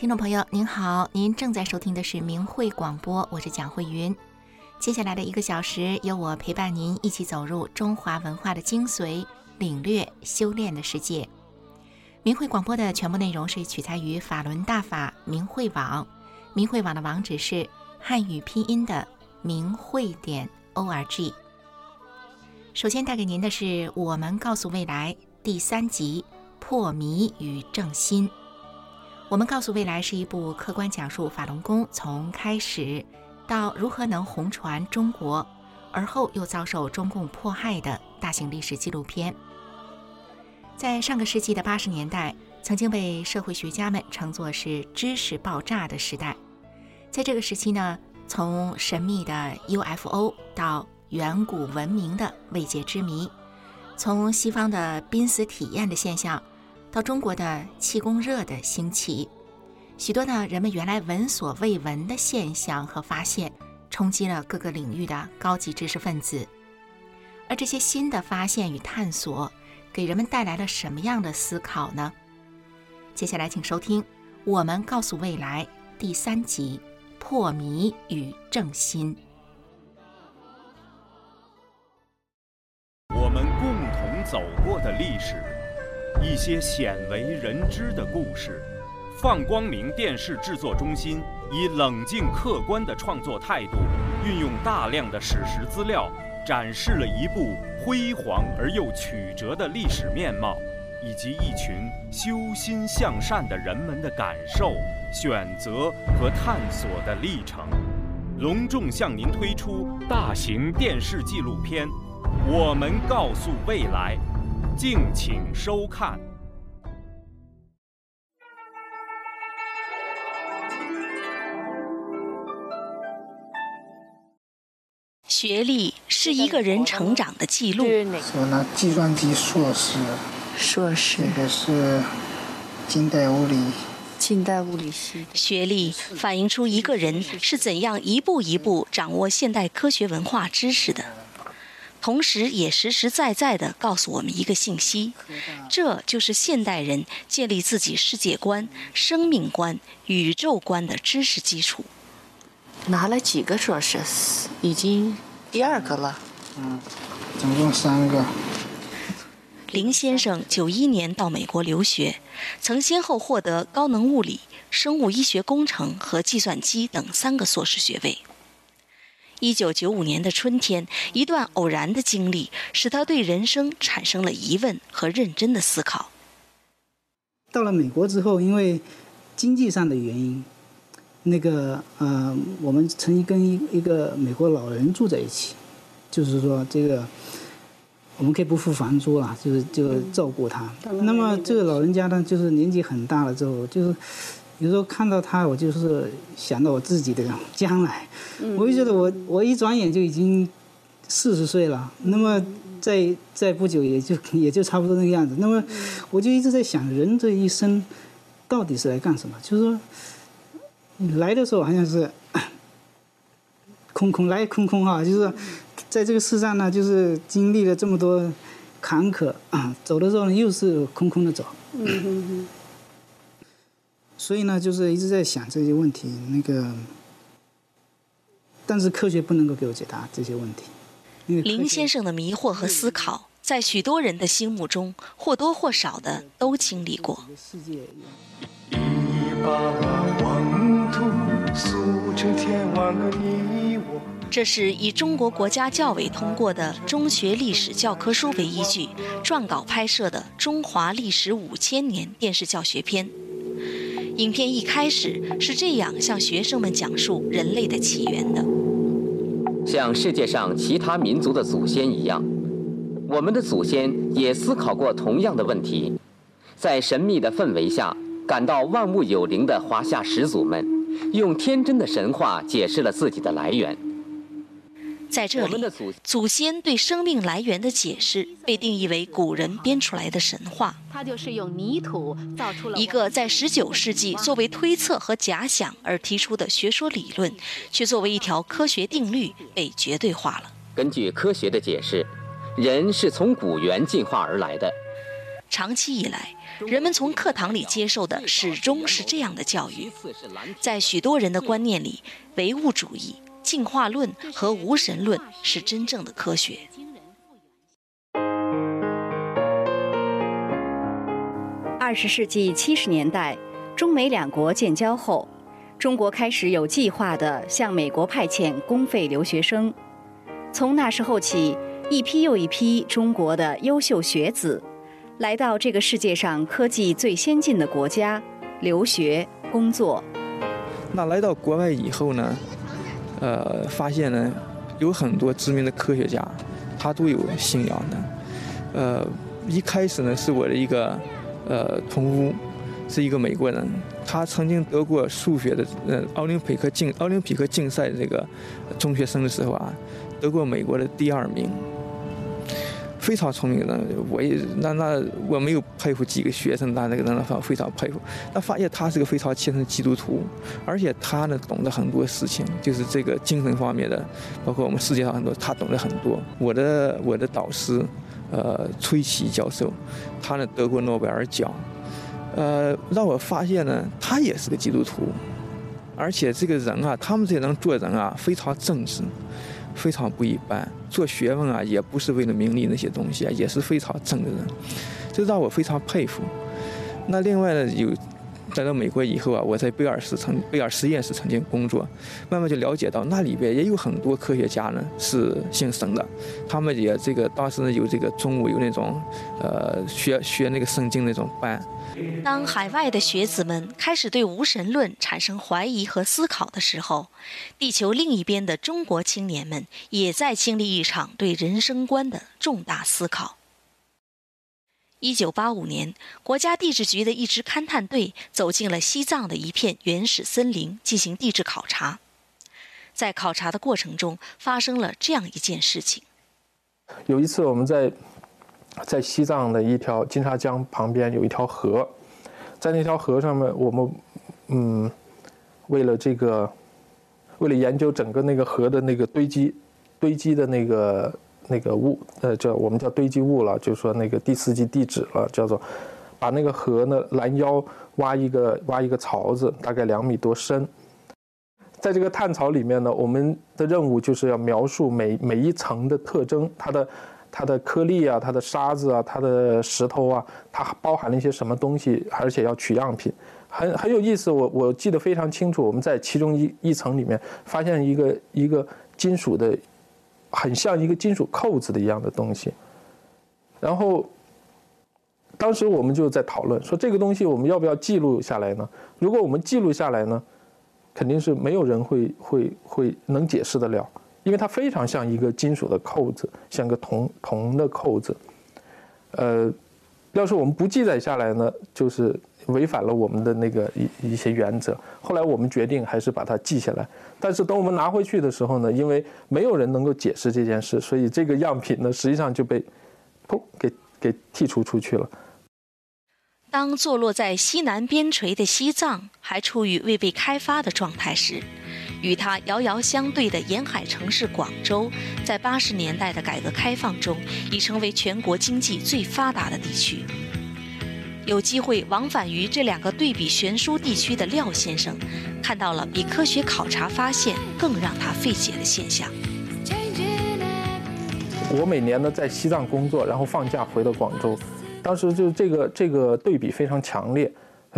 听众朋友您好，您正在收听的是明慧广播，我是蒋慧云。接下来的一个小时，由我陪伴您一起走入中华文化的精髓，领略修炼的世界。明慧广播的全部内容是取材于法轮大法明慧网，明慧网的网址是汉语拼音的明慧点 org。首先带给您的是我们告诉未来第三集破迷与正心。我们告诉未来是一部客观讲述法轮功从开始到如何能红传中国，而后又遭受中共迫害的大型历史纪录片。在上个世纪的八十年代，曾经被社会学家们称作是知识爆炸的时代。在这个时期呢，从神秘的 UFO 到远古文明的未解之谜，从西方的濒死体验的现象。到中国的气功热的兴起，许多呢人们原来闻所未闻的现象和发现，冲击了各个领域的高级知识分子。而这些新的发现与探索，给人们带来了什么样的思考呢？接下来，请收听《我们告诉未来》第三集：破迷与正心。我们共同走过的历史。一些鲜为人知的故事，放光明电视制作中心以冷静客观的创作态度，运用大量的史实资料，展示了一部辉煌而又曲折的历史面貌，以及一群修心向善的人们的感受、选择和探索的历程。隆重向您推出大型电视纪录片《我们告诉未来》。敬请收看。学历是一个人成长的记录。我拿计算机硕士，硕士，这个是近代物理，近代物理系。学历反映出一个人是怎样一步一步掌握现代科学文化知识的。同时，也实实在在地告诉我们一个信息：这就是现代人建立自己世界观、生命观、宇宙观的知识基础。拿了几个硕士？已经第二个了。嗯，总共三个。林先生九一年到美国留学，曾先后获得高能物理、生物医学工程和计算机等三个硕士学位。一九九五年的春天，一段偶然的经历使他对人生产生了疑问和认真的思考。到了美国之后，因为经济上的原因，那个呃，我们曾经跟一一个美国老人住在一起，就是说这个我们可以不付房租了，就是就照顾他。那么这个老人家呢，就是年纪很大了之后，就是。有时候看到他，我就是想到我自己的将来，我就觉得我我一转眼就已经四十岁了，那么在在不久也就也就差不多那个样子。那么我就一直在想，人这一生到底是来干什么？就是说，来的时候好像是空空来空空哈，就是在这个世上呢，就是经历了这么多坎坷啊，走的时候呢又是空空的走。所以呢，就是一直在想这些问题，那个，但是科学不能够给我解答这些问题。林先生的迷惑和思考，在许多人的心目中或多或少的都经历过。这是以中国国家教委通过的中学历史教科书为依据，撰稿拍摄的《中华历史五千年》电视教学片。影片一开始是这样向学生们讲述人类的起源的：像世界上其他民族的祖先一样，我们的祖先也思考过同样的问题。在神秘的氛围下，感到万物有灵的华夏始祖们，用天真的神话解释了自己的来源。在这里，祖先对生命来源的解释被定义为古人编出来的神话。它就是用泥土造出了一个在19世纪作为推测和假想而提出的学说理论，却作为一条科学定律被绝对化了。根据科学的解释，人是从古猿进化而来的。长期以来，人们从课堂里接受的始终是这样的教育。在许多人的观念里，唯物主义、进化论和无神论是真正的科学。二十世纪七十年代，中美两国建交后，中国开始有计划地向美国派遣公费留学生。从那时候起，一批又一批中国的优秀学子。来到这个世界上科技最先进的国家留学工作。那来到国外以后呢，呃，发现呢，有很多知名的科学家，他都有信仰的。呃，一开始呢，是我的一个呃同屋，是一个美国人，他曾经得过数学的呃奥林匹克竞奥林匹克竞赛这个中学生的时候啊，得过美国的第二名。非常聪明的，我也那那我没有佩服几个学生，那那个人非常佩服。那发现他是个非常虔诚的基督徒，而且他呢懂得很多事情，就是这个精神方面的，包括我们世界上很多，他懂得很多。我的我的导师，呃，崔琦教授，他呢得过诺贝尔奖，呃，让我发现呢，他也是个基督徒，而且这个人啊，他们这些人做人啊，非常正直。非常不一般，做学问啊，也不是为了名利那些东西啊，也是非常正的人，这让我非常佩服。那另外呢，有来到美国以后啊，我在贝尔斯曾贝尔实验室曾经工作，慢慢就了解到那里边也有很多科学家呢是姓神的，他们也这个当时呢有这个中午有那种呃学学那个圣经那种班。当海外的学子们开始对无神论产生怀疑和思考的时候，地球另一边的中国青年们也在经历一场对人生观的重大思考。一九八五年，国家地质局的一支勘探队走进了西藏的一片原始森林进行地质考察。在考察的过程中，发生了这样一件事情：有一次，我们在。在西藏的一条金沙江旁边有一条河，在那条河上面，我们嗯，为了这个，为了研究整个那个河的那个堆积堆积的那个那个物，呃，叫我们叫堆积物了，就是说那个第四纪地质了，叫做把那个河呢拦腰挖一个挖一个槽子，大概两米多深，在这个探槽里面呢，我们的任务就是要描述每每一层的特征，它的。它的颗粒啊，它的沙子啊，它的石头啊，它包含了一些什么东西？而且要取样品，很很有意思。我我记得非常清楚，我们在其中一一层里面发现一个一个金属的，很像一个金属扣子的一样的东西。然后，当时我们就在讨论说，这个东西我们要不要记录下来呢？如果我们记录下来呢，肯定是没有人会会会能解释得了。因为它非常像一个金属的扣子，像个铜铜的扣子。呃，要是我们不记载下来呢，就是违反了我们的那个一一些原则。后来我们决定还是把它记下来。但是等我们拿回去的时候呢，因为没有人能够解释这件事，所以这个样品呢，实际上就被砰给给剔除出去了。当坐落在西南边陲的西藏还处于未被开发的状态时。与它遥遥相对的沿海城市广州，在八十年代的改革开放中，已成为全国经济最发达的地区。有机会往返于这两个对比悬殊地区的廖先生，看到了比科学考察发现更让他费解的现象。我每年呢在西藏工作，然后放假回到广州，当时就这个这个对比非常强烈，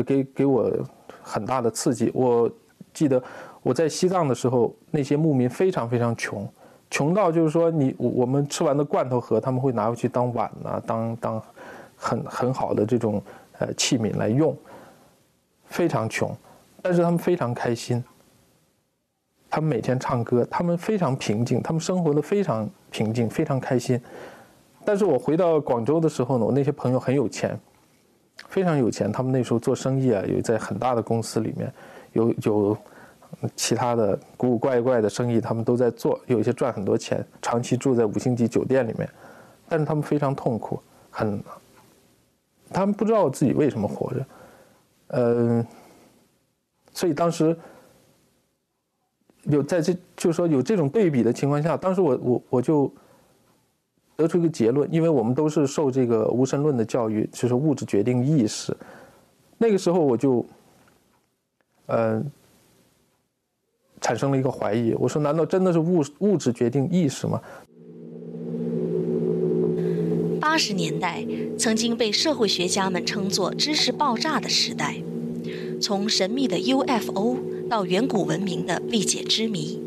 给给我很大的刺激。我记得。我在西藏的时候，那些牧民非常非常穷，穷到就是说，你我们吃完的罐头盒，他们会拿回去当碗呐，当当很很好的这种呃器皿来用，非常穷，但是他们非常开心，他们每天唱歌，他们非常平静，他们生活的非常平静，非常开心。但是我回到广州的时候呢，我那些朋友很有钱，非常有钱，他们那时候做生意啊，有在很大的公司里面，有有。其他的古古怪怪的生意，他们都在做，有一些赚很多钱，长期住在五星级酒店里面，但是他们非常痛苦，很，他们不知道自己为什么活着，嗯，所以当时有在这，就是说有这种对比的情况下，当时我我我就得出一个结论，因为我们都是受这个无神论的教育，就是物质决定意识。那个时候我就，呃，产生了一个怀疑，我说难道真的是物物质决定意识吗？八十年代曾经被社会学家们称作“知识爆炸”的时代，从神秘的 UFO 到远古文明的未解之谜，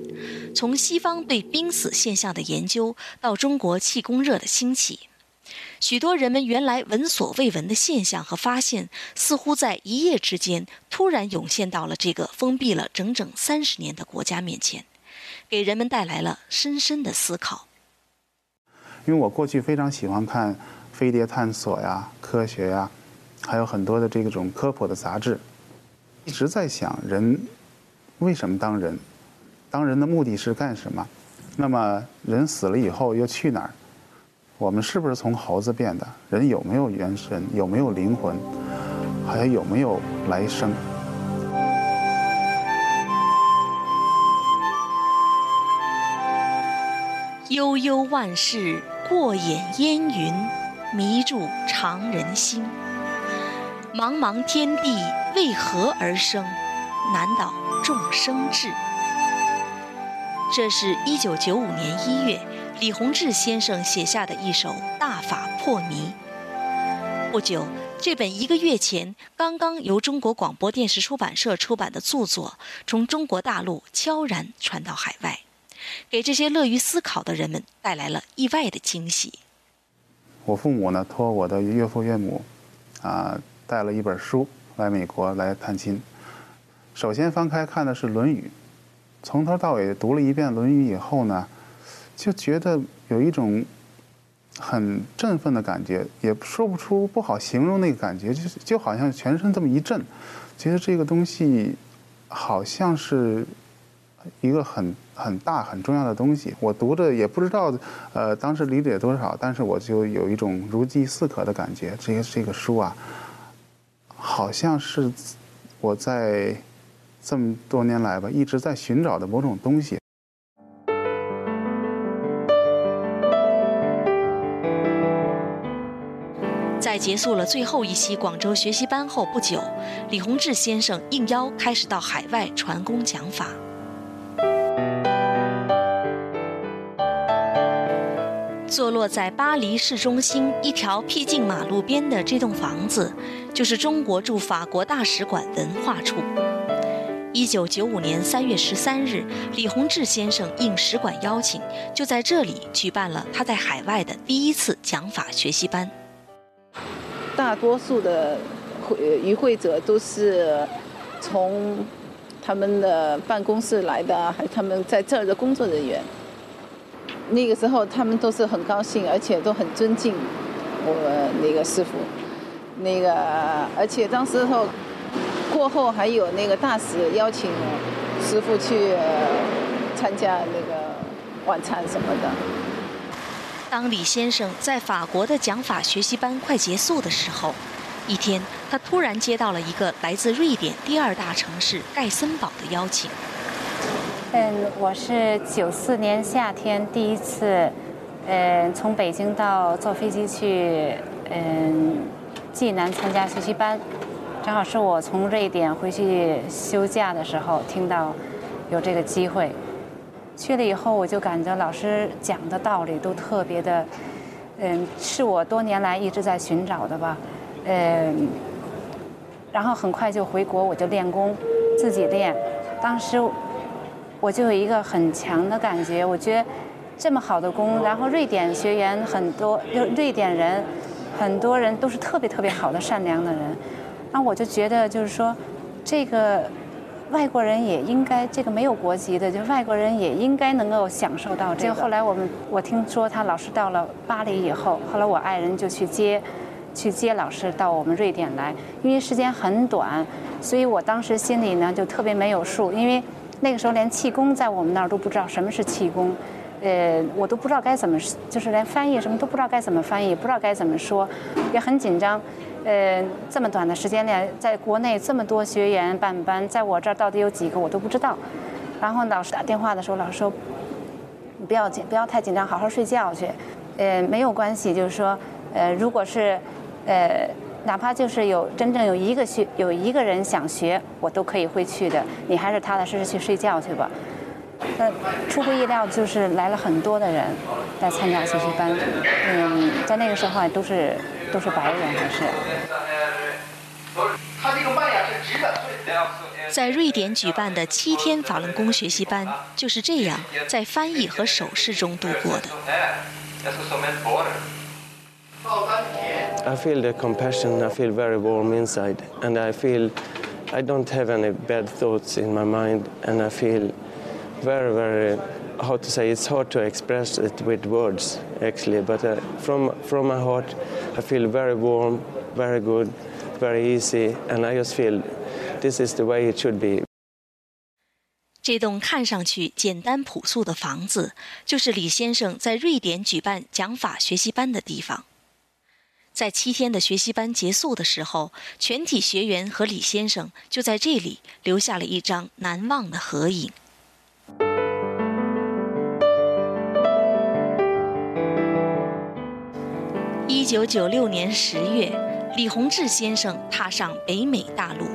从西方对濒死现象的研究到中国气功热的兴起，许多人们原来闻所未闻的现象和发现，似乎在一夜之间突然涌现到了这个封闭了整整三十年的国家面前，给人们带来了深深的思考。因为我过去非常喜欢看飞碟探索呀、科学呀，还有很多的这种科普的杂志，一直在想人为什么当人，当人的目的是干什么？那么人死了以后又去哪儿？我们是不是从猴子变的？人有没有元神？有没有灵魂？还有没有来生？悠悠万事，过眼烟云，迷住常人心。茫茫天地，为何而生？难倒众生志。这是一九九五年一月，李洪志先生写下的一首《大法破迷》。不久，这本一个月前刚刚由中国广播电视出版社出版的著作，从中国大陆悄然传到海外。给这些乐于思考的人们带来了意外的惊喜。我父母呢，托我的岳父岳母，啊，带了一本书来美国来探亲。首先翻开看的是《论语》，从头到尾读了一遍《论语》以后呢，就觉得有一种很振奋的感觉，也说不出不好形容那个感觉，就是就好像全身这么一震，觉得这个东西好像是。一个很很大很重要的东西，我读着也不知道，呃，当时理解多少，但是我就有一种如饥似渴的感觉。这个这个书啊，好像是我在这么多年来吧，一直在寻找的某种东西。在结束了最后一期广州学习班后不久，李洪志先生应邀开始到海外传功讲法。坐落在巴黎市中心一条僻静马路边的这栋房子，就是中国驻法国大使馆文化处。一九九五年三月十三日，李洪志先生应使馆邀请，就在这里举办了他在海外的第一次讲法学习班。大多数的会与会者都是从他们的办公室来的，还他们在这儿的工作人员。那个时候，他们都是很高兴，而且都很尊敬我那个师傅。那个，而且当时候过后还有那个大使邀请师傅去参加那个晚餐什么的。当李先生在法国的讲法学习班快结束的时候，一天，他突然接到了一个来自瑞典第二大城市盖森堡的邀请。嗯，我是九四年夏天第一次，嗯，从北京到坐飞机去，嗯，济南参加学习班，正好是我从瑞典回去休假的时候听到有这个机会，去了以后我就感觉老师讲的道理都特别的，嗯，是我多年来一直在寻找的吧，嗯，然后很快就回国，我就练功，自己练，当时。我就有一个很强的感觉，我觉得这么好的工，然后瑞典学员很多，就瑞典人很多人都是特别特别好的善良的人，那我就觉得就是说，这个外国人也应该，这个没有国籍的，就外国人也应该能够享受到这个。后来我们我听说他老师到了巴黎以后，后来我爱人就去接，去接老师到我们瑞典来，因为时间很短，所以我当时心里呢就特别没有数，因为。那个时候连气功在我们那儿都不知道什么是气功，呃，我都不知道该怎么，就是连翻译什么都不知道该怎么翻译，不知道该怎么说，也很紧张。呃，这么短的时间内，在国内这么多学员办班，在我这儿到底有几个我都不知道。然后老师打电话的时候，老师说：“你不要紧，不要太紧张，好好睡觉去。”呃，没有关系，就是说，呃，如果是，呃，哪怕就是有真正有一个学有一个人想学，我都可以会去的。你还是踏踏实实去睡觉去吧。那出乎意料，就是来了很多的人来参加学习班。嗯，在那个时候啊都是都是白人，还是。他这个麦芽是直的。在瑞典举办的七天法轮功学习班就是这样在翻译和手势中度过的。I feel the compassion. I feel very warm inside, and I feel I don't have any bad thoughts in my mind, and I feel very, very how to say. It's hard to express it with words, actually. But uh, from from my heart, I feel very warm, very good, very easy, and I just feel this is the way it should be. 这栋看上去简单朴素的房子，就是李先生在瑞典举办讲法学习班的地方。 在七天的学习班结束的时候，全体学员和李先生就在这里留下了一张难忘的合影。一九九六年十月，李洪志先生踏上北美大陆。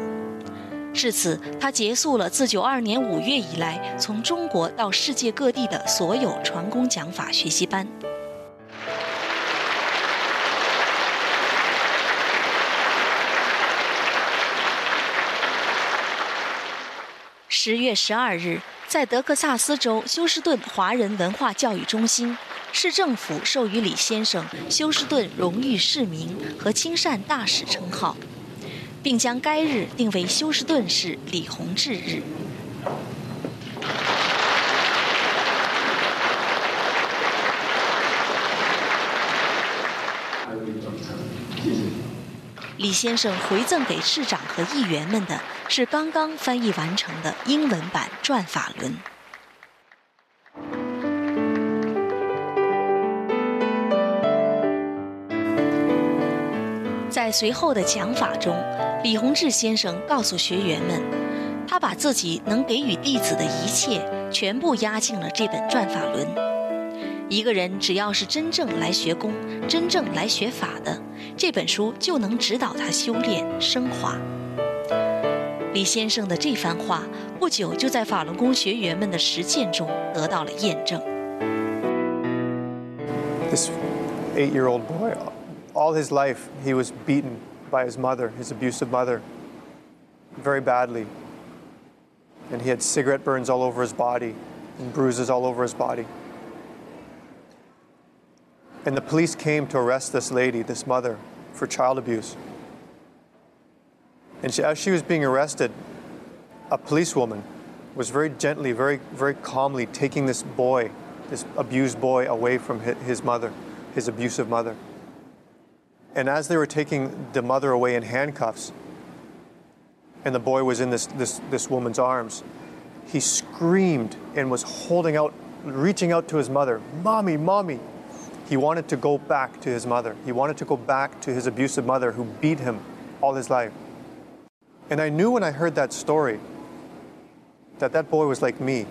至此，他结束了自九二年五月以来从中国到世界各地的所有传功讲法学习班。十月十二日，在德克萨斯州休斯顿华人文化教育中心，市政府授予李先生休斯顿荣誉市民和亲善大使称号。并将该日定为休斯顿市李洪志日。李先生回赠给市长和议员们的是刚刚翻译完成的英文版《转法轮》。在随后的讲法中。李洪志先生告诉学员们，他把自己能给予弟子的一切，全部压进了这本《转法轮》。一个人只要是真正来学功、真正来学法的，这本书就能指导他修炼升华。李先生的这番话，不久就在法轮功学员们的实践中得到了验证。This eight-year-old boy, all his life he was beaten. by his mother, his abusive mother, very badly. And he had cigarette burns all over his body and bruises all over his body. And the police came to arrest this lady, this mother, for child abuse. And she, as she was being arrested, a policewoman was very gently, very, very calmly taking this boy, this abused boy, away from his mother, his abusive mother. And as they were taking the mother away in handcuffs, and the boy was in this, this, this woman's arms, he screamed and was holding out, reaching out to his mother, Mommy, Mommy. He wanted to go back to his mother. He wanted to go back to his abusive mother who beat him all his life. And I knew when I heard that story that that boy was like me.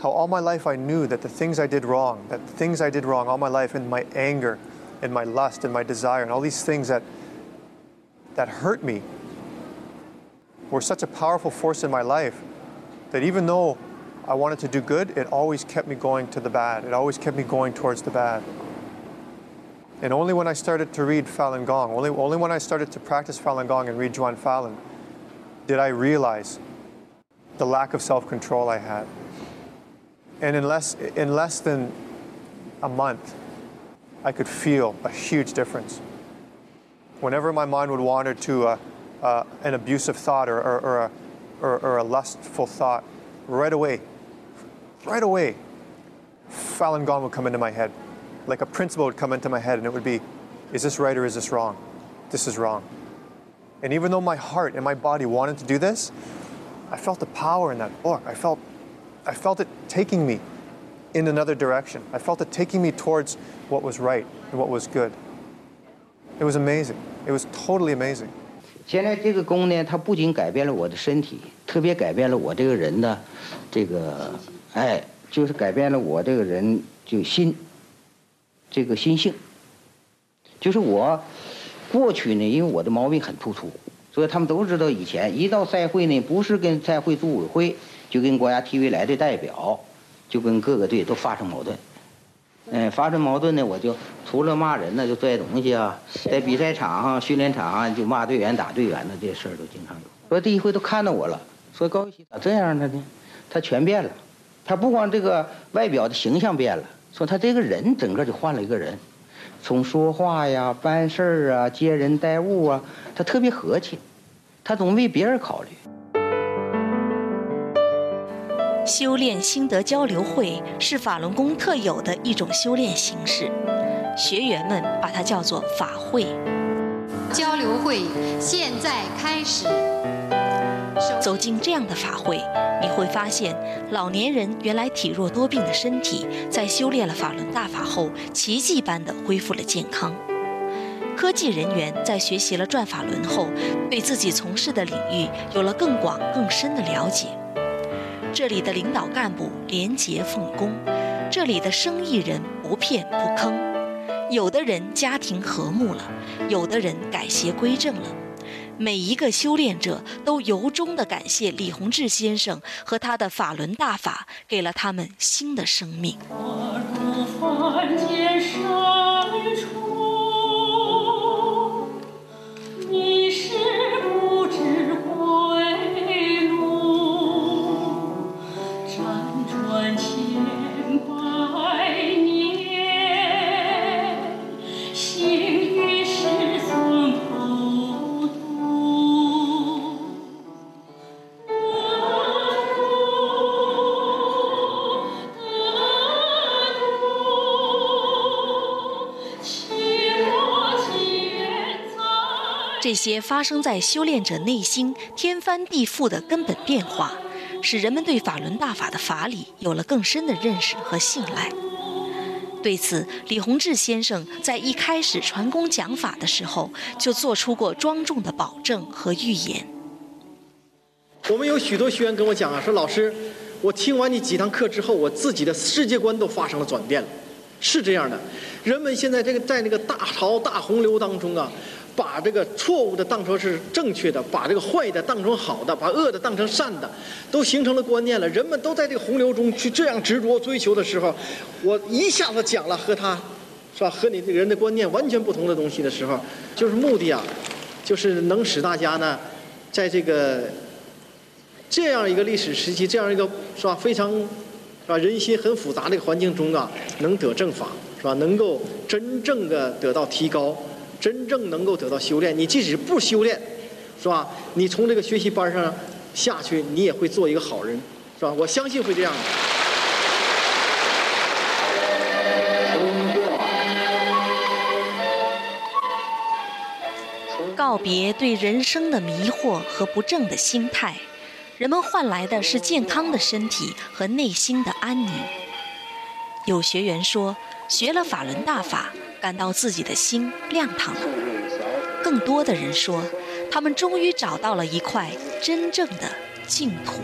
How all my life I knew that the things I did wrong, that the things I did wrong all my life and my anger, and my lust and my desire and all these things that that hurt me were such a powerful force in my life that even though I wanted to do good, it always kept me going to the bad. It always kept me going towards the bad. And only when I started to read Falun Gong, only, only when I started to practice Falun Gong and read Juan Falun, did I realize the lack of self-control I had. And in less, in less than a month, I could feel a huge difference. Whenever my mind would wander to a, uh, an abusive thought or, or, or, a, or, or a lustful thought, right away, right away, Falun Gong would come into my head. Like a principle would come into my head, and it would be, is this right or is this wrong? This is wrong. And even though my heart and my body wanted to do this, I felt the power in that book. I felt, I felt it taking me in another direction. I felt it taking me towards what was right and what was good. It was amazing. It was totally amazing. 现在这个功呢，它不仅改变了我的身体，特别改变了我这个人的这个， 哎，就是改变了我这个人就心。这个心性。就是我过去呢，因为我的毛病很突出，所以他们都知道以前一到赛会呢，不是跟赛会组委会，就跟国家体育来的代表，就跟各个队都发生矛盾。嗯，发生矛盾呢，我就除了骂人呢，就拽东西啊，在比赛场上、训练场上就骂队员、打队员呢，这事儿都经常有。说第一回都看到我了，说高玉玺咋这样了呢？他全变了，他不光这个外表的形象变了，说他这个人整个就换了一个人，从说话呀、办事儿啊、接人待物啊，他特别和气，他总为别人考虑。修炼心得交流会是法轮功特有的一种修炼形式，学员们把它叫做法会。交流会现在开始。走进这样的法会，你会发现，老年人原来体弱多病的身体，在修炼了法轮大法后，奇迹般的恢复了健康。科技人员在学习了转法轮后，对自己从事的领域有了更广更深的了解。这里的领导干部廉洁奉公，这里的生意人不骗不坑，有的人家庭和睦了，有的人改邪归正了。每一个修炼者都由衷地感谢李洪志先生和他的法轮大法，给了他们新的生命。我如这些发生在修炼者内心天翻地覆的根本变化，使人们对法轮大法的法理有了更深的认识和信赖。对此，李洪志先生在一开始传功讲法的时候，就做出过庄重的保证和预言。我们有许多学员跟我讲啊，说老师，我听完你几堂课之后，我自己的世界观都发生了转变了。是这样的，人们现在这个在那个大潮大洪流当中啊，把这个错误的当成是正确的，把这个坏的当成好的，把恶的当成善的，都形成了观念了。人们都在这个洪流中去这样执着追求的时候，我一下子讲了和他，是吧？和你这个人的观念完全不同的东西的时候，就是目的啊，就是能使大家呢，在这个这样一个历史时期，这样一个是吧非常。是吧？人心很复杂的一个环境中啊，能得正法，是吧？能够真正的得到提高，真正能够得到修炼。你即使不修炼，是吧？你从这个学习班上下去，你也会做一个好人，是吧？我相信会这样的。告别对人生的迷惑和不正的心态。人们换来的是健康的身体和内心的安宁。有学员说，学了法轮大法，感到自己的心亮堂了。更多的人说，他们终于找到了一块真正的净土。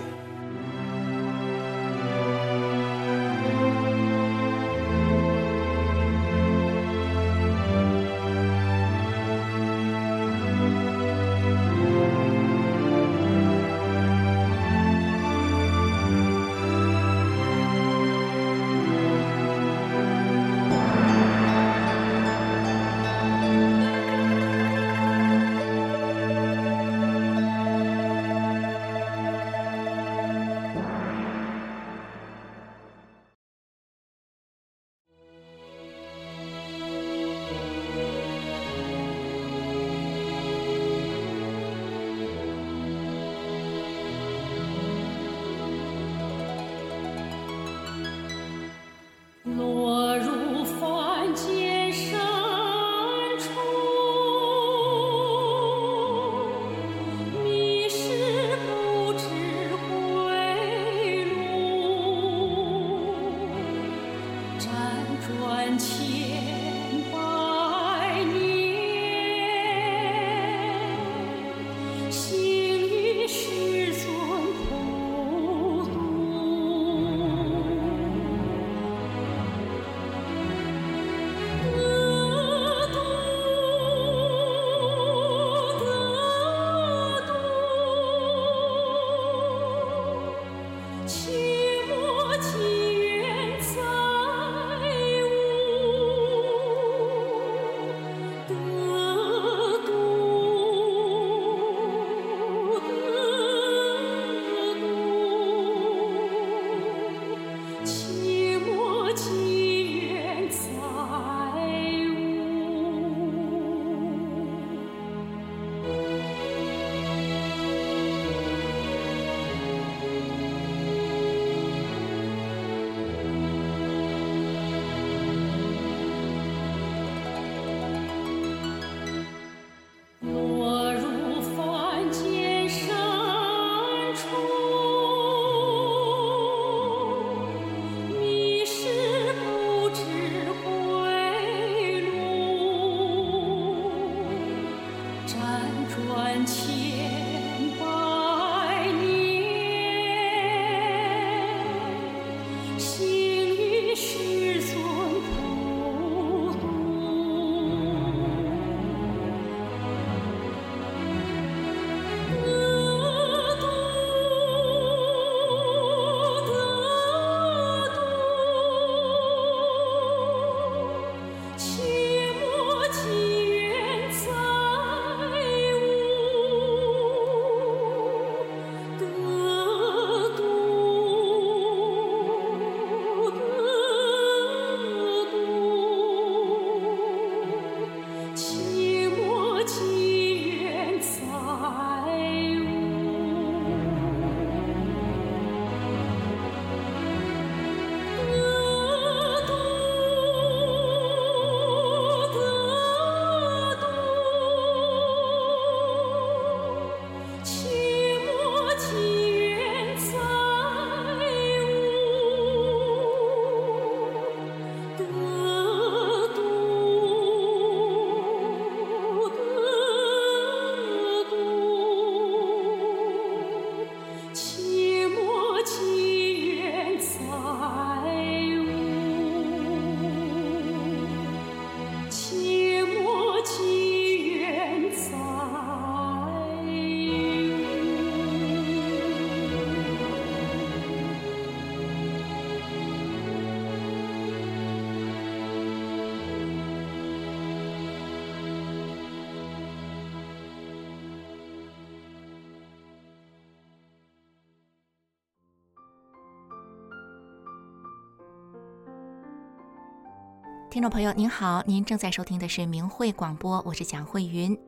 听众朋友您好，您正在收听的是明慧广播，我是蒋慧云。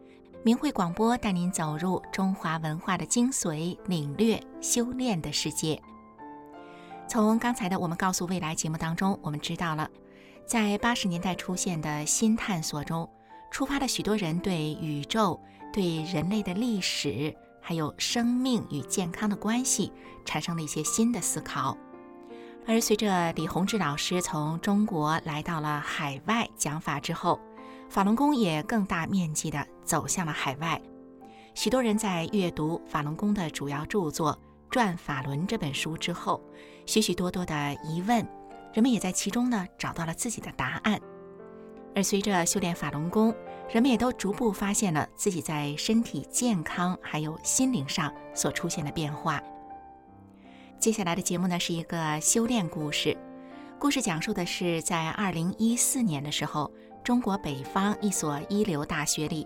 明慧广播带您走入中华文化的精髓，领略修炼的世界。从刚才的我们告诉未来节目当中，我们知道了，在八十年代出现的新探索中，触发了许多人对宇宙、对人类的历史，还有生命与健康的关系，产生了一些新的思考。而随着李洪志老师从中国来到了海外讲法之后，法轮功也更大面积地走向了海外。许多人在阅读法轮功的主要著作《转法轮》这本书之后，许许多多的疑问，人们也在其中呢找到了自己的答案。而随着修炼法轮功，人们也都逐步发现了自己在身体健康还有心灵上所出现的变化。接下来的节目呢是一个修炼故事，故事讲述的是在二零一四年的时候，中国北方一所一流大学里，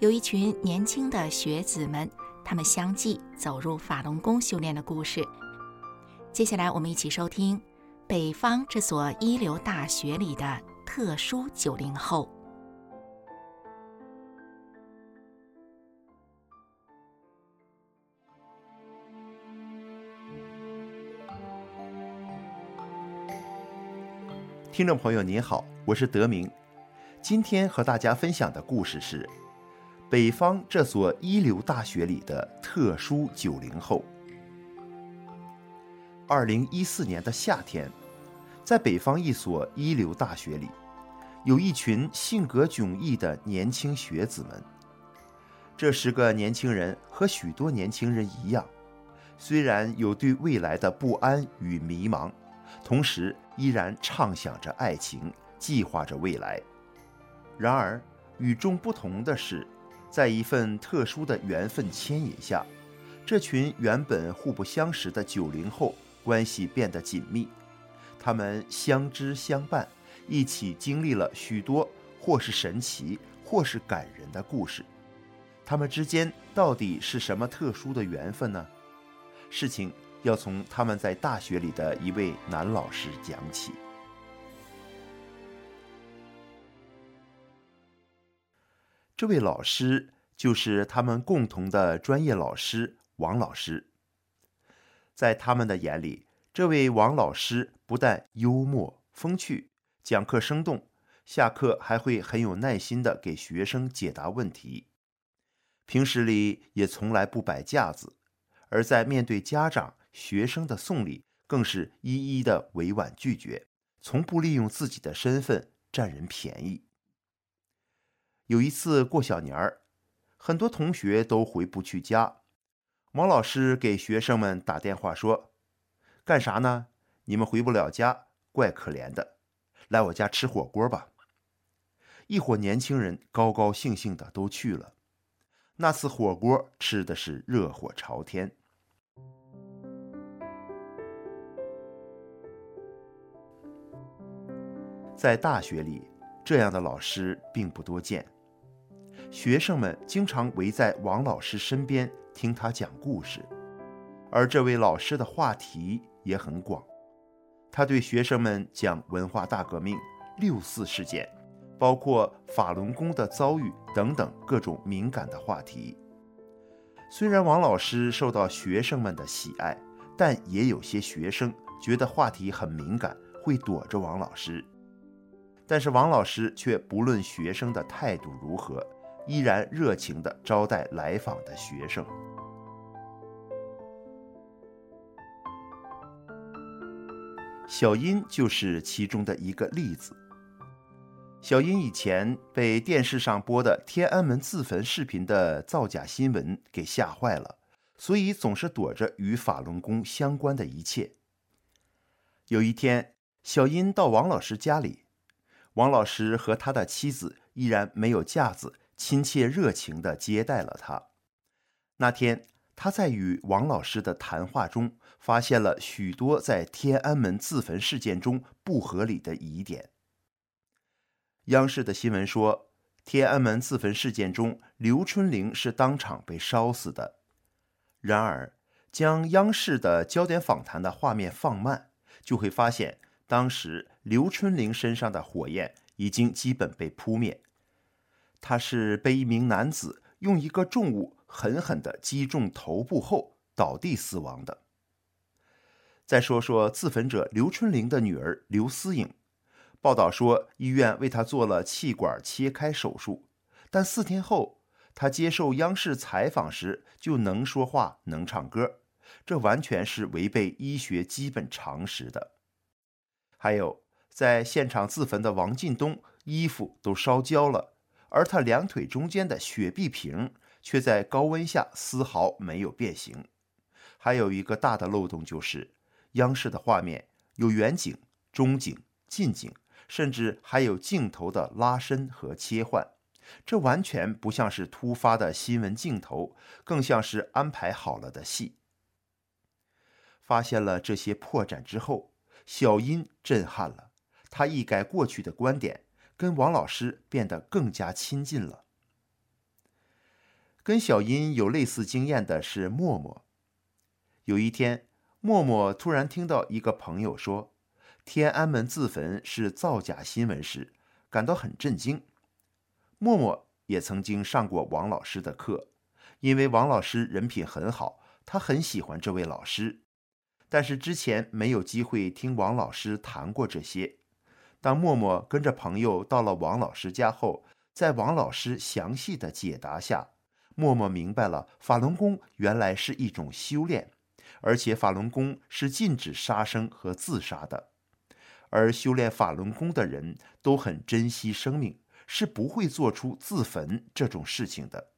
有一群年轻的学子们，他们相继走入法轮功修炼的故事。接下来我们一起收听北方这所一流大学里的特殊九零后。听众朋友您好，我是德明。今天和大家分享的故事是北方这所一流大学里的特殊九零后。二零一四年的夏天，在北方一所一流大学里，有一群性格迥异的年轻学子们。这十个年轻人和许多年轻人一样，虽然有对未来的不安与迷茫。同时，依然畅想着爱情，计划着未来。然而，与众不同的是，在一份特殊的缘分牵引下，这群原本互不相识的九零后关系变得紧密，他们相知相伴，一起经历了许多或是神奇，或是感人的故事。他们之间到底是什么特殊的缘分呢？事情要从他们在大学里的一位男老师讲起。这位老师就是他们共同的专业老师王老师。在他们的眼里，这位王老师不但幽默风趣，讲课生动，下课还会很有耐心的给学生解答问题。平时里也从来不摆架子，而在面对家长、学生的送礼，更是一一的委婉拒绝，从不利用自己的身份占人便宜。有一次过小年儿，很多同学都回不去家。王老师给学生们打电话说：“干啥呢？你们回不了家，怪可怜的，来我家吃火锅吧。”一伙年轻人高高兴兴的都去了。那次火锅吃的是热火朝天。在大学里，这样的老师并不多见。学生们经常围在王老师身边听他讲故事，而这位老师的话题也很广。他对学生们讲文化大革命、六四事件，包括法轮功的遭遇等等各种敏感的话题。虽然王老师受到学生们的喜爱，但也有些学生觉得话题很敏感，会躲着王老师。但是王老师却不论学生的态度如何。依然热情地招待来访的学生。小英就是其中的一个例子。小英以前被电视上播的天安门自焚视频的造假新闻给吓坏了，所以总是躲着与法轮功相关的一切。有一天，小英到王老师家里，王老师和他的妻子依然没有架子。亲切热情地接待了他。那天，他在与王老师的谈话中，发现了许多在天安门自焚事件中不合理的疑点。央视的新闻说，天安门自焚事件中，刘春玲是当场被烧死的。然而，将央视的焦点访谈的画面放慢，就会发现，当时刘春玲身上的火焰已经基本被扑灭。他是被一名男子用一个重物狠狠地击中头部后倒地死亡的。再说说自焚者刘春玲的女儿刘思颖，报道说医院为她做了气管切开手术，但四天后她接受央视采访时就能说话能唱歌，这完全是违背医学基本常识的。还有在现场自焚的王进东，衣服都烧焦了。而他两腿中间的雪碧瓶却在高温下丝毫没有变形。还有一个大的漏洞就是，央视的画面有远景、中景、近景，甚至还有镜头的拉伸和切换，这完全不像是突发的新闻镜头，更像是安排好了的戏。发现了这些破绽之后，小英震撼了，他一改过去的观点。跟王老师变得更加亲近了。跟小英有类似经验的是默默。有一天，默默突然听到一个朋友说天安门自焚是造假新闻时，感到很震惊。默默也曾经上过王老师的课，因为王老师人品很好，他很喜欢这位老师，但是之前没有机会听王老师谈过这些。当默默跟着朋友到了王老师家后，在王老师详细的解答下，默默明白了法轮功原来是一种修炼，而且法轮功是禁止杀生和自杀的，而修炼法轮功的人都很珍惜生命，是不会做出自焚这种事情的。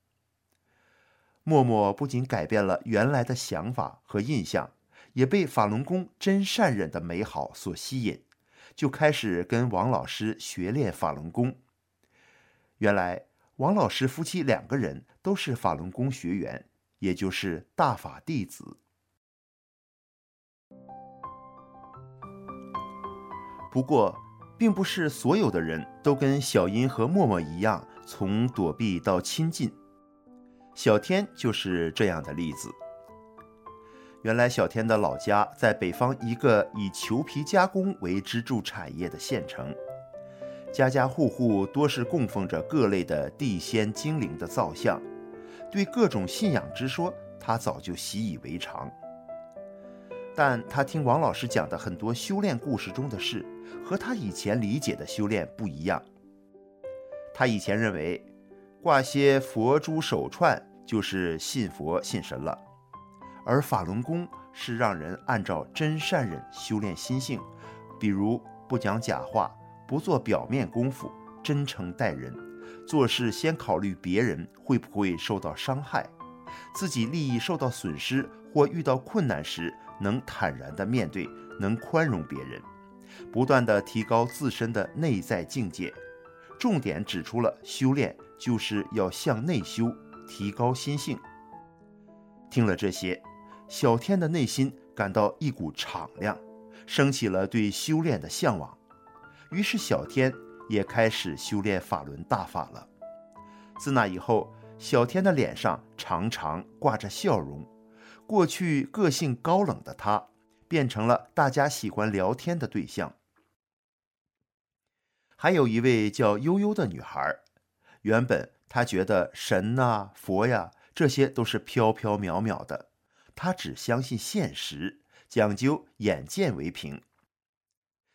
默默不仅改变了原来的想法和印象，也被法轮功真善忍的美好所吸引。就开始跟王老师学练法轮功。原来，王老师夫妻两个人都是法轮功学员，也就是大法弟子。不过，并不是所有的人都跟小英和默默一样，从躲避到亲近。小天就是这样的例子。原来，小天的老家在北方一个以裘皮加工为支柱产业的县城，家家户户多是供奉着各类的地仙精灵的造像，对各种信仰之说，他早就习以为常。但他听王老师讲的很多修炼故事中的事，和他以前理解的修炼不一样。他以前认为，挂些佛珠手串就是信佛信神了，而法轮功是让人按照真善忍修炼心性，比如不讲假话，不做表面功夫，真诚待人，做事先考虑别人会不会受到伤害，自己利益受到损失或遇到困难时。能坦然地面对，能宽容别人，不断地提高自身的内在境界。重点指出了修炼就是要向内修，提高心性。听了这些，小天的内心感到一股敞亮，升起了对修炼的向往。于是，小天也开始修炼法轮大法了。自那以后，小天的脸上常常挂着笑容。过去个性高冷的他，变成了大家喜欢聊天的对象。还有一位叫悠悠的女孩，原本她觉得神呐、佛呀这些都是飘飘渺渺的，他只相信现实，讲究眼见为凭。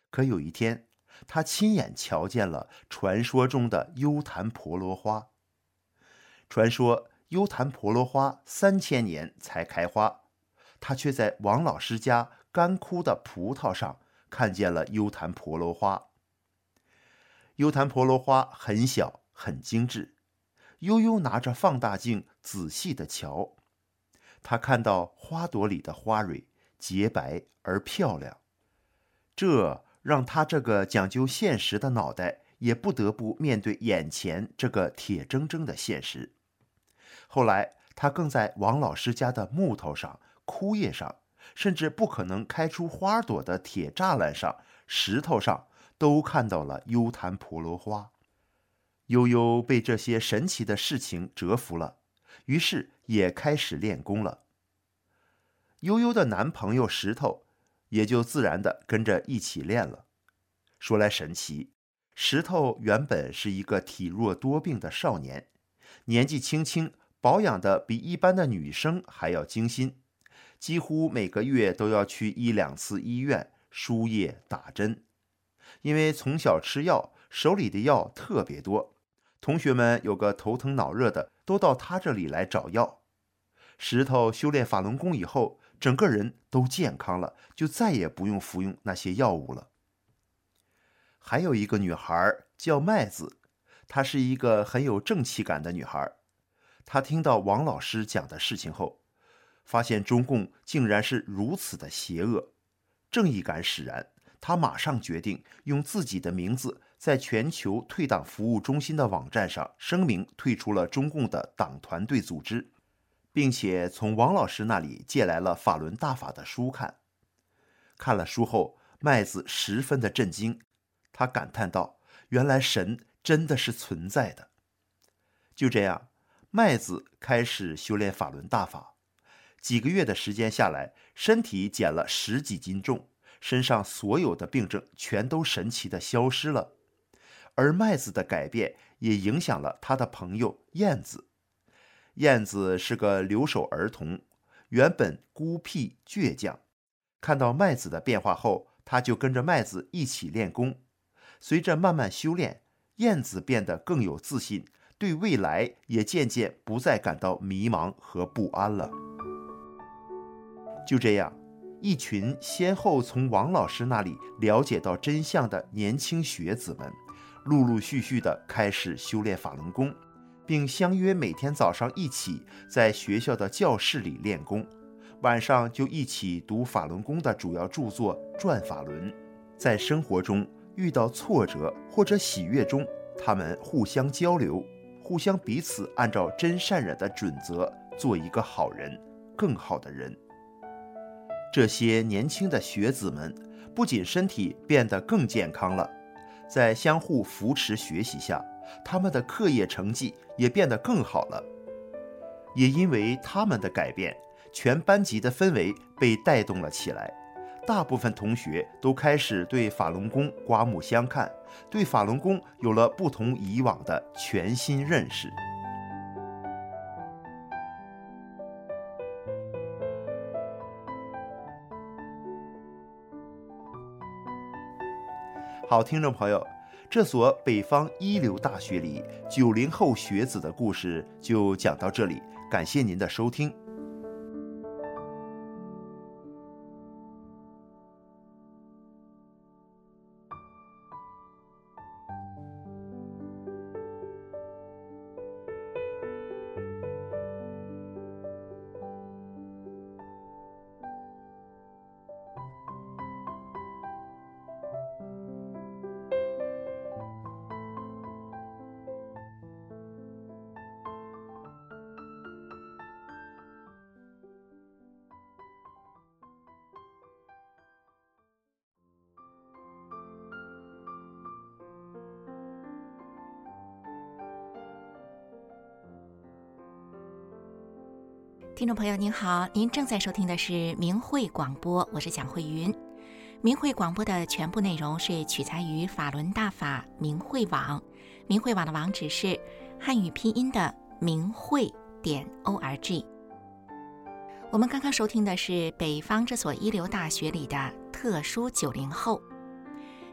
可有一天，他亲眼瞧见了传说中的幽檀婆罗花。传说。幽檀婆罗花三千年才开花，他却在王老师家干枯的葡萄上看见了幽檀婆罗花。幽檀婆罗花很小很精致，悠悠拿着放大镜仔细的瞧，他看到花朵里的花蕊洁白而漂亮，这让他这个讲究现实的脑袋也不得不面对眼前这个铁铮铮的现实。后来，他更在王老师家的木头上、枯叶上，甚至不可能开出花朵的铁栅栏上、石头上，都看到了幽檀婆罗花。悠悠被这些神奇的事情折服了，于是也开始练功了。悠悠的男朋友石头，也就自然的跟着一起练了。说来神奇，石头原本是一个体弱多病的少年，年纪轻轻。保养的比一般的女生还要精心，几乎每个月都要去一两次医院输液打针。因为从小吃药，手里的药特别多，同学们有个头疼脑热的，都到他这里来找药。石头修炼法轮功以后，整个人都健康了，就再也不用服用那些药物了。还有一个女孩叫麦子，她是一个很有正气感的女孩。她听到王老师讲的事情后，发现中共竟然是如此的邪恶，正义感使然。她马上决定用自己的名字在全球退党服务中心的网站上声明退出了中共的党团队组织，并且从王老师那里借来了《法轮大法》的书看。看了书后，麦子十分的震惊，他感叹道：“原来神真的是存在的。”就这样。麦子开始修炼法轮大法，几个月的时间下来，身体减了十几斤重，身上所有的病症全都神奇的消失了。而麦子的改变也影响了他的朋友燕子。燕子是个留守儿童，原本孤僻倔强，看到麦子的变化后，他就跟着麦子一起练功。随着慢慢修炼，燕子变得更有自信。对未来也渐渐不再感到迷茫和不安了。就这样，一群先后从王老师那里了解到真相的年轻学子们，陆陆续续的开始修炼法轮功，并相约每天早上一起在学校的教室里练功，晚上就一起读法轮功的主要著作《转法轮》。在生活中遇到挫折或者喜悦中，他们互相交流。互相彼此按照真善忍的准则做一个好人，更好的人。这些年轻的学子们不仅身体变得更健康了，在相互扶持学习下，他们的课业成绩也变得更好了。也因为他们的改变，全班级的氛围被带动了起来。大部分同学都开始对法轮功刮目相看，对法轮功有了不同以往的全新认识。好，听众朋友，这所北方一流大学里九零后学子的故事就讲到这里，感谢您的收听。听众朋友您好，您正在收听的是明慧广播，我是蒋慧云。明慧广播的全部内容是取材于法轮大法明慧网，明慧网的网址是汉语拼音的明慧点 o r g。我们刚刚收听的是北方这所一流大学里的特殊九零后，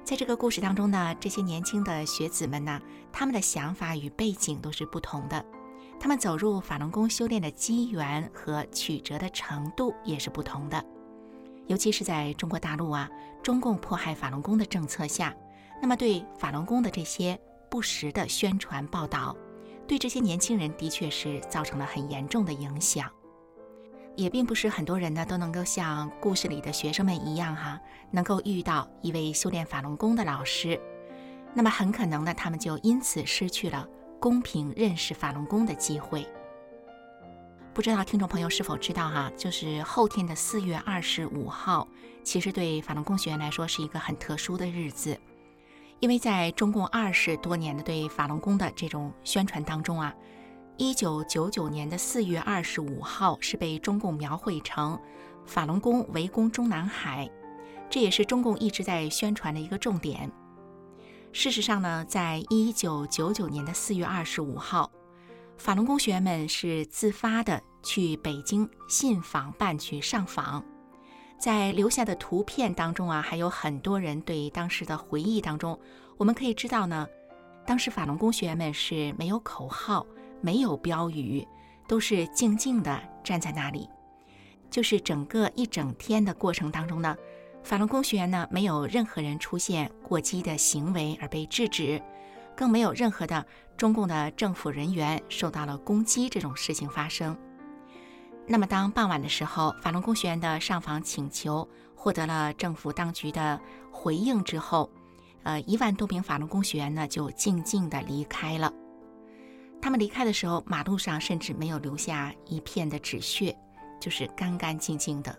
在这个故事当中呢，这些年轻的学子们呢，他们的想法与背景都是不同的。他们走入法轮功修炼的机缘和曲折的程度也是不同的，尤其是在中国大陆啊，中共迫害法轮功的政策下，那么对法轮功的这些不实的宣传报道，对这些年轻人的确是造成了很严重的影响。也并不是很多人呢都能够像故事里的学生们一样哈，能够遇到一位修炼法轮功的老师，那么很可能呢，他们就因此失去了。公平认识法轮功的机会，不知道听众朋友是否知道哈？就是后天的四月二十五号，其实对法轮功学员来说是一个很特殊的日子，因为在中共二十多年的对法轮功的这种宣传当中啊，一九九九年的四月二十五号是被中共描绘成法轮功围攻中南海，这也是中共一直在宣传的一个重点。事实上呢，在一九九九年的四月二十五号，法轮功学员们是自发的去北京信访办去上访，在留下的图片当中啊，还有很多人对当时的回忆当中，我们可以知道呢，当时法轮功学员们是没有口号、没有标语，都是静静的站在那里，就是整个一整天的过程当中呢。法轮功学员呢，没有任何人出现过激的行为而被制止，更没有任何的中共的政府人员受到了攻击这种事情发生。那么，当傍晚的时候，法轮功学员的上访请求获得了政府当局的回应之后，呃，一万多名法轮功学员呢就静静地离开了。他们离开的时候，马路上甚至没有留下一片的纸屑，就是干干净净的。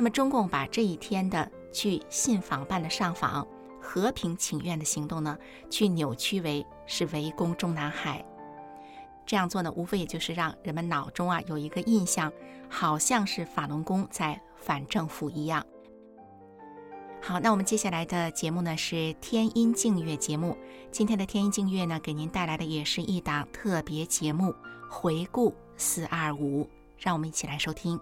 那么，中共把这一天的去信访办的上访、和平请愿的行动呢，去扭曲为是围攻中南海。这样做呢，无非也就是让人们脑中啊有一个印象，好像是法轮功在反政府一样。好，那我们接下来的节目呢是天音净月节目。今天的天音净月呢，给您带来的也是一档特别节目——回顾四二五，让我们一起来收听。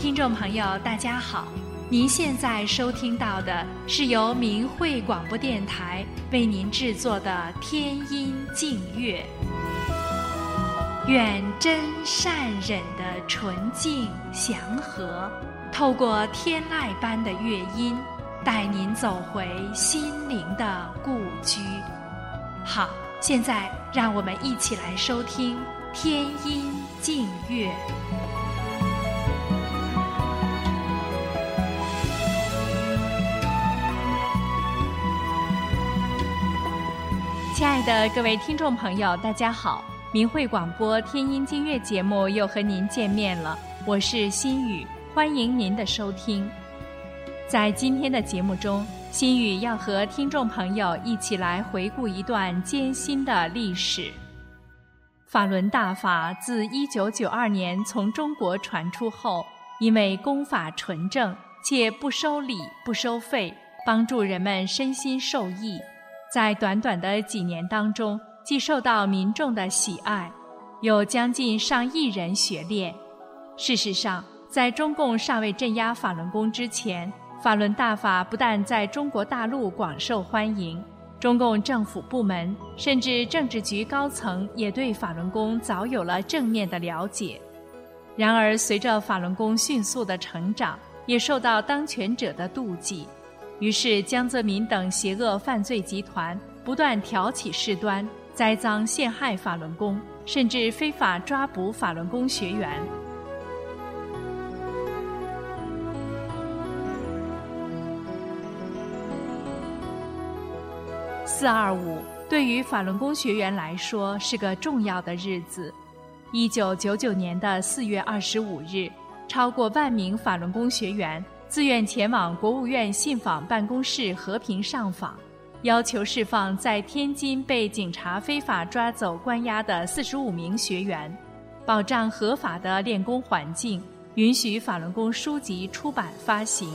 听众朋友，大家好！您现在收听到的是由明慧广播电台为您制作的《天音净月》。愿真善忍的纯净祥和，透过天籁般的乐音，带您走回心灵的故居。好，现在让我们一起来收听《天音净月》。的各位听众朋友，大家好，明慧广播天音经乐节目又和您见面了，我是心雨，欢迎您的收听。在今天的节目中，心雨要和听众朋友一起来回顾一段艰辛的历史。法轮大法自1992年从中国传出后，因为功法纯正，且不收礼、不收费，帮助人们身心受益。在短短的几年当中，既受到民众的喜爱，有将近上亿人学练。事实上，在中共尚未镇压法轮功之前，法轮大法不但在中国大陆广受欢迎，中共政府部门甚至政治局高层也对法轮功早有了正面的了解。然而，随着法轮功迅速的成长，也受到当权者的妒忌。于是，江泽民等邪恶犯罪集团不断挑起事端，栽赃陷害法轮功，甚至非法抓捕法轮功学员。四二五对于法轮功学员来说是个重要的日子。一九九九年的四月二十五日，超过万名法轮功学员。自愿前往国务院信访办公室和平上访，要求释放在天津被警察非法抓走关押的四十五名学员，保障合法的练功环境，允许法轮功书籍出版发行。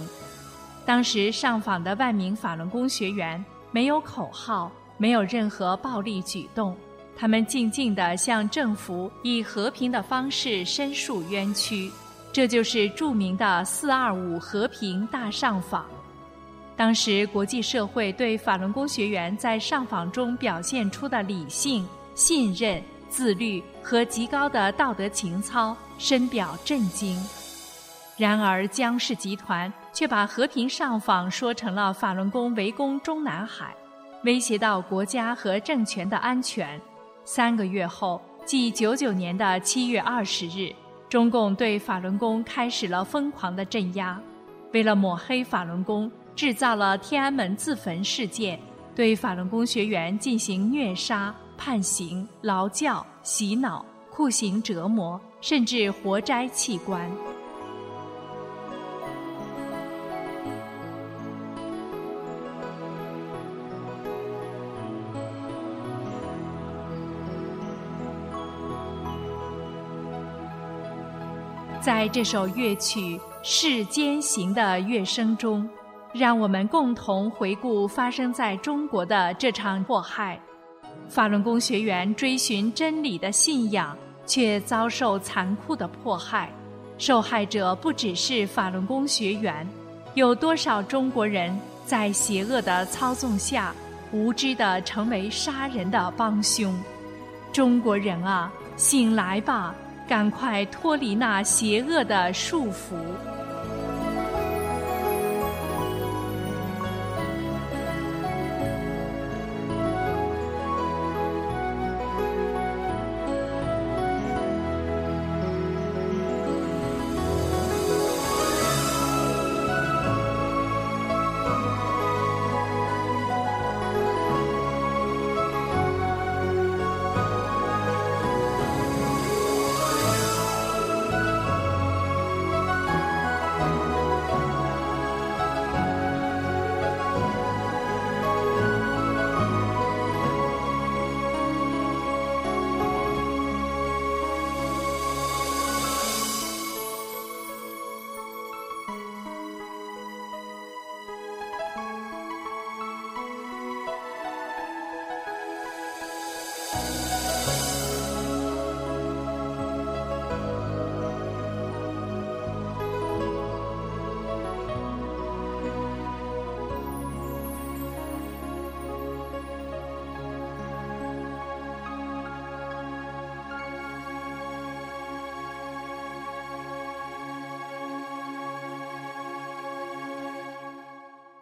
当时上访的万名法轮功学员没有口号，没有任何暴力举动，他们静静地向政府以和平的方式申诉冤屈。这就是著名的“四二五”和平大上访。当时，国际社会对法轮功学员在上访中表现出的理性、信任、自律和极高的道德情操深表震惊。然而，江氏集团却把和平上访说成了法轮功围攻中南海，威胁到国家和政权的安全。三个月后，即九九年的七月二十日。中共对法轮功开始了疯狂的镇压，为了抹黑法轮功，制造了天安门自焚事件，对法轮功学员进行虐杀、判刑、劳教、洗脑、酷刑折磨，甚至活摘器官。在这首乐曲《世间行》的乐声中，让我们共同回顾发生在中国的这场迫害。法轮功学员追寻真理的信仰，却遭受残酷的迫害。受害者不只是法轮功学员，有多少中国人在邪恶的操纵下，无知地成为杀人的帮凶？中国人啊，醒来吧！赶快脱离那邪恶的束缚！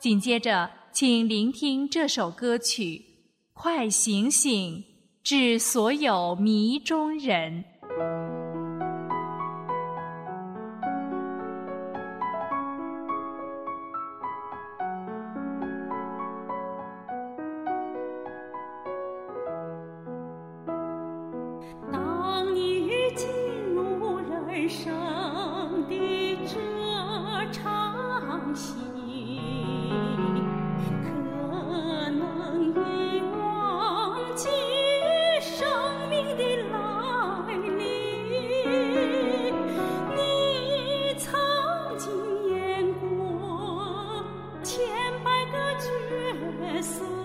紧接着，请聆听这首歌曲《快醒醒》，致所有迷中人。月色。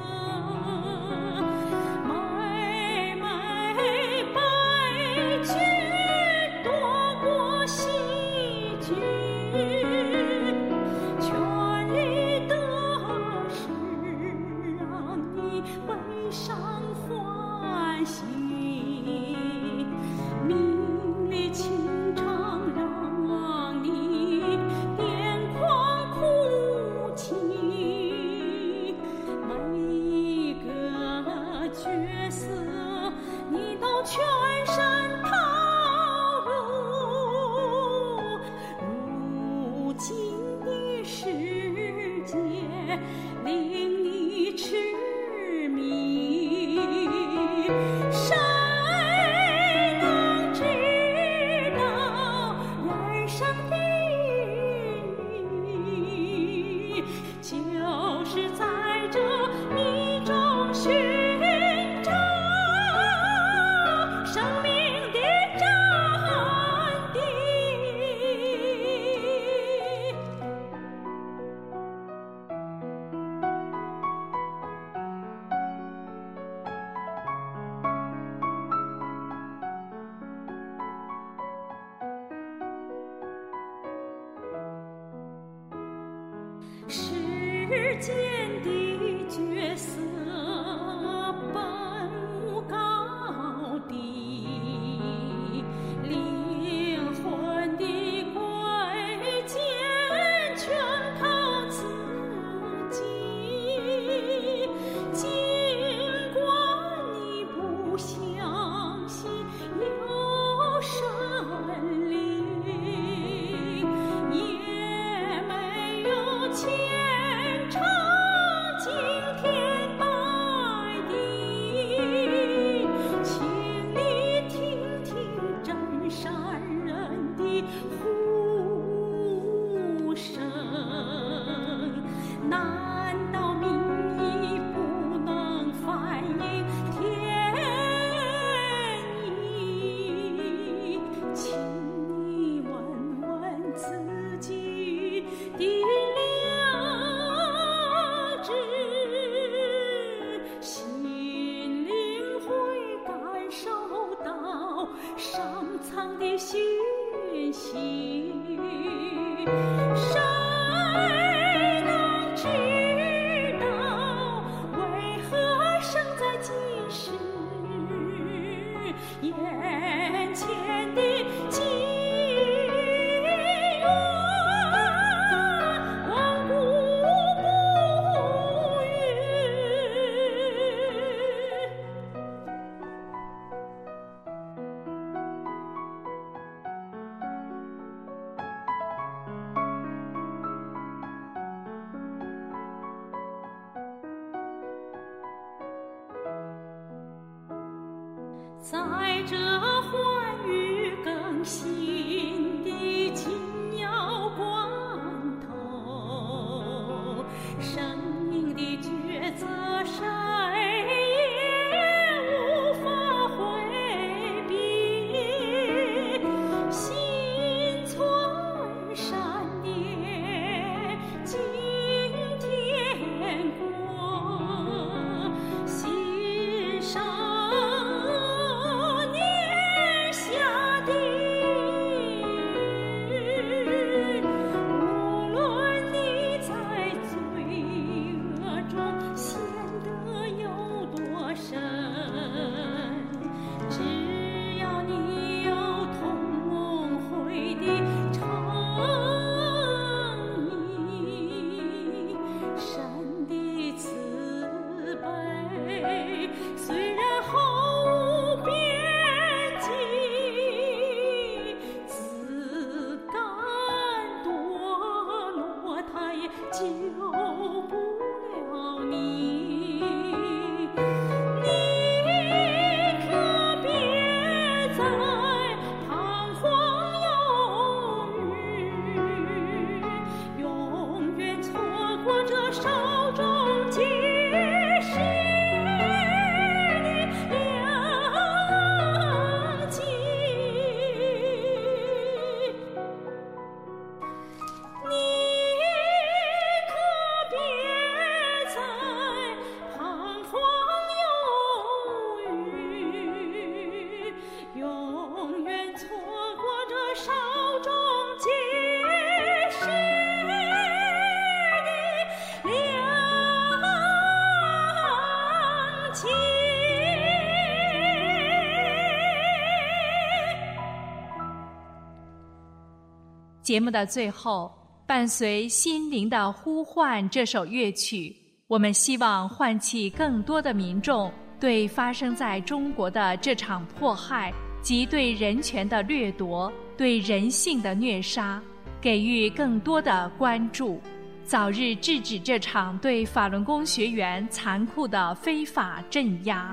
节目的最后，伴随《心灵的呼唤》这首乐曲，我们希望唤起更多的民众对发生在中国的这场迫害及对人权的掠夺、对人性的虐杀，给予更多的关注，早日制止这场对法轮功学员残酷的非法镇压。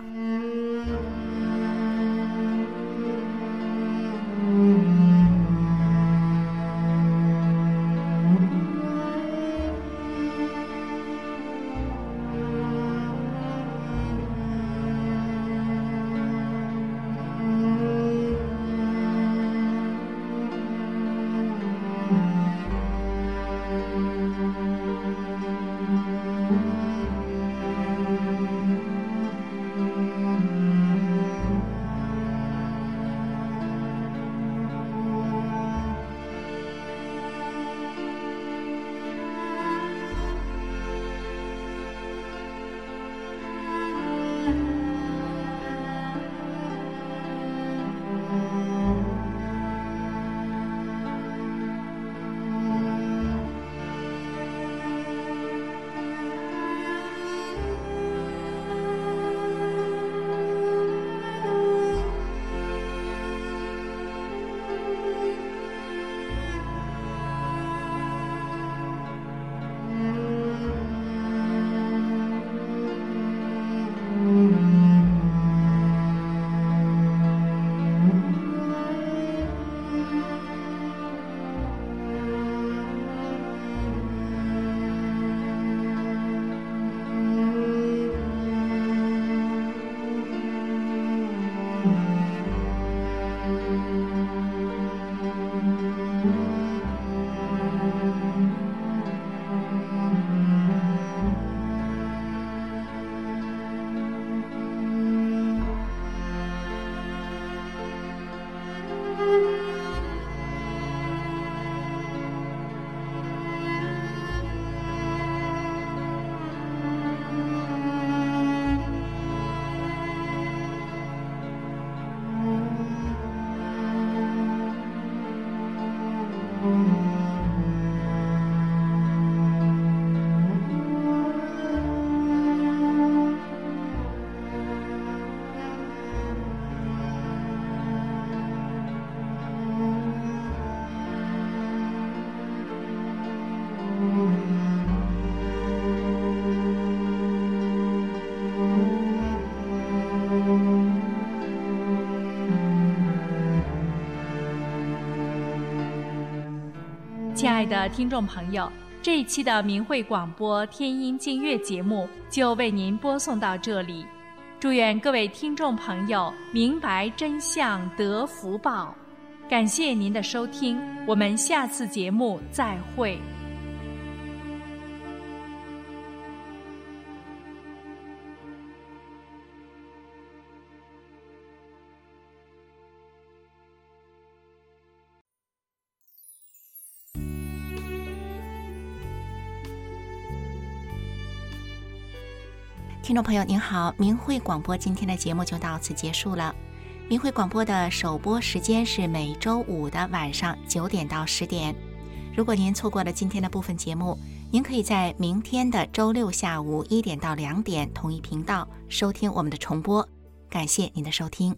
爱的听众朋友，这一期的明慧广播天音净月节目就为您播送到这里。祝愿各位听众朋友明白真相得福报。感谢您的收听，我们下次节目再会。听众朋友您好，明慧广播今天的节目就到此结束了。明慧广播的首播时间是每周五的晚上九点到十点。如果您错过了今天的部分节目，您可以在明天的周六下午一点到两点同一频道收听我们的重播。感谢您的收听。